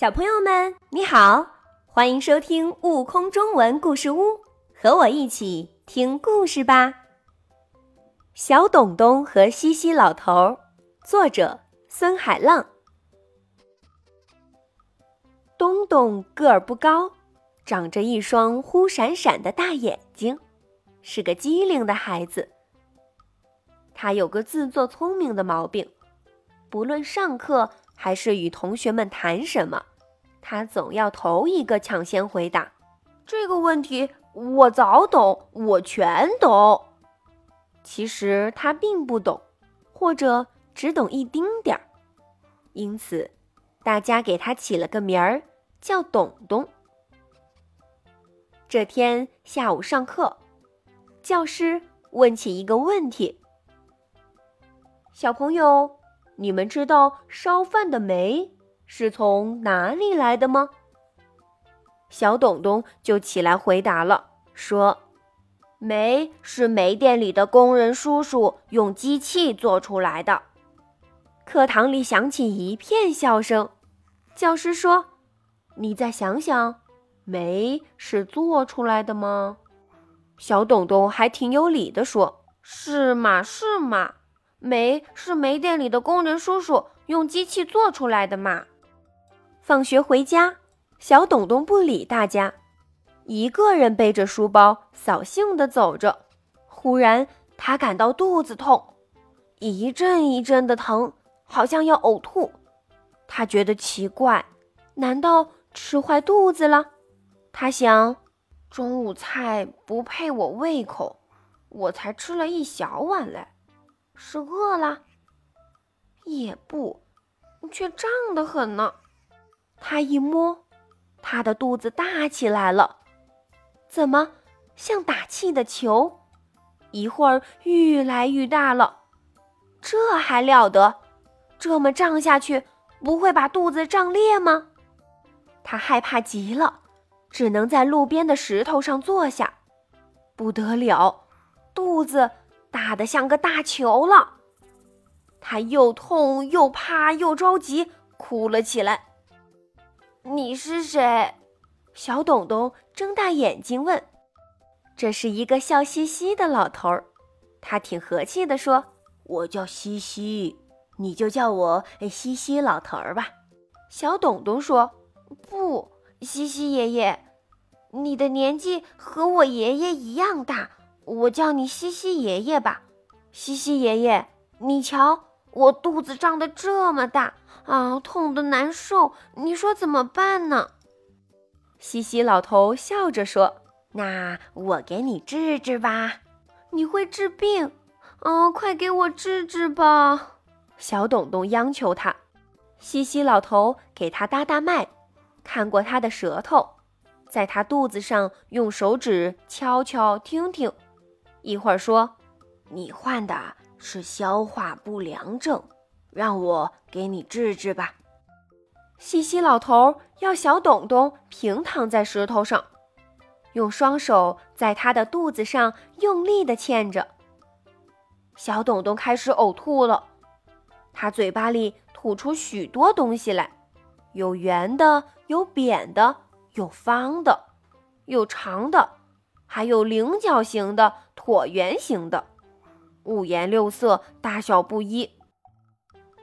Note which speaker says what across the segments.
Speaker 1: 小朋友们，你好，欢迎收听《悟空中文故事屋》，和我一起听故事吧。小董董和西西老头，作者孙海浪。东东个儿不高，长着一双忽闪闪的大眼睛，是个机灵的孩子。他有个自作聪明的毛病，不论上课还是与同学们谈什么。他总要头一个抢先回答这个问题。我早懂，我全懂。其实他并不懂，或者只懂一丁点儿。因此，大家给他起了个名儿，叫董董。这天下午上课，教师问起一个问题：“小朋友，你们知道烧饭的煤？”是从哪里来的吗？小董董就起来回答了，说：“煤是煤店里的工人叔叔用机器做出来的。”课堂里响起一片笑声。教师说：“你再想想，煤是做出来的吗？”小董董还挺有理的说：“是嘛是嘛，煤是煤店里的工人叔叔用机器做出来的嘛。”放学回家，小董董不理大家，一个人背着书包扫兴地走着。忽然，他感到肚子痛，一阵一阵的疼，好像要呕吐。他觉得奇怪，难道吃坏肚子了？他想，中午菜不配我胃口，我才吃了一小碗嘞，是饿了？也不，却胀得很呢。他一摸，他的肚子大起来了，怎么像打气的球？一会儿愈来愈大了，这还了得？这么胀下去，不会把肚子胀裂吗？他害怕极了，只能在路边的石头上坐下。不得了，肚子大得像个大球了。他又痛又怕又着急，哭了起来。你是谁？小董董睁大眼睛问。这是一个笑嘻嘻的老头儿，他挺和气的说：“我叫西西，你就叫我西西老头儿吧。”小董董说：“不，西西爷爷，你的年纪和我爷爷一样大，我叫你西西爷爷吧。西西爷爷，你瞧，我肚子胀得这么大。”啊，痛得难受，你说怎么办呢？西西老头笑着说：“那我给你治治吧。你会治病？哦，快给我治治吧！”小董董央求他。西西老头给他搭搭脉，看过他的舌头，在他肚子上用手指敲敲听听，一会儿说：“你患的是消化不良症。”让我给你治治吧。西西老头要小董董平躺在石头上，用双手在他的肚子上用力地嵌着。小董董开始呕吐了，他嘴巴里吐出许多东西来，有圆的，有扁的，有方的，有长的，还有菱角形的、椭圆形的，五颜六色，大小不一。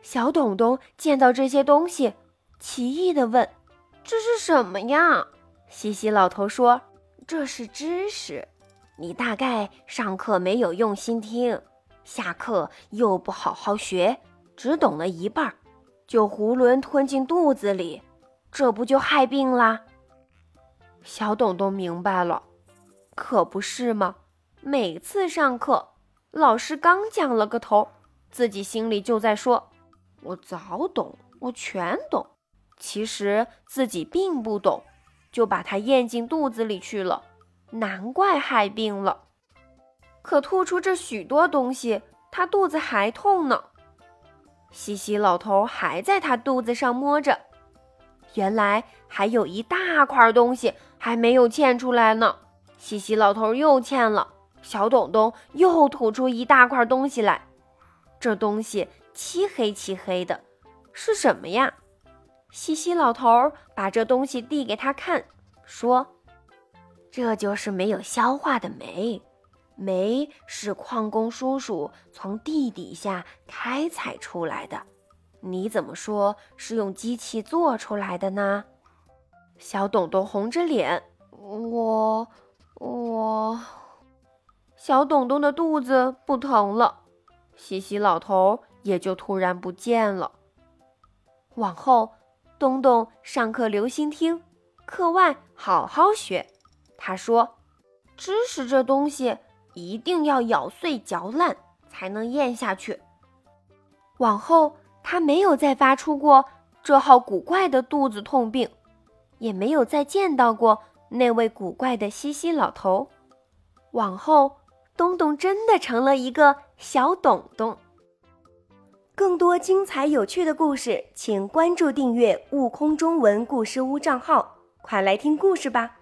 Speaker 1: 小董董见到这些东西，奇异地问：“这是什么呀？”西西老头说：“这是知识，你大概上课没有用心听，下课又不好好学，只懂了一半，就囫囵吞进肚子里，这不就害病啦？”小董董明白了，可不是吗？每次上课，老师刚讲了个头，自己心里就在说。我早懂，我全懂。其实自己并不懂，就把它咽进肚子里去了，难怪害病了。可吐出这许多东西，他肚子还痛呢。西西老头还在他肚子上摸着，原来还有一大块东西还没有嵌出来呢。西西老头又嵌了，小董董又吐出一大块东西来，这东西。漆黑漆黑的，是什么呀？西西老头把这东西递给他看，说：“这就是没有消化的煤，煤是矿工叔叔从地底下开采出来的。你怎么说是用机器做出来的呢？”小董董红着脸：“我，我……”小董董的肚子不疼了，西西老头也就突然不见了。往后。东东上课留心听，课外好好学。他说：“知识这东西一定要咬碎嚼烂才能咽下去。”往后他没有再发出过这号古怪的肚子痛病，也没有再见到过那位古怪的西西老头。往后，东东真的成了一个小董董。更多精彩有趣的故事，请关注订阅“悟空中文故事屋”账号，快来听故事吧。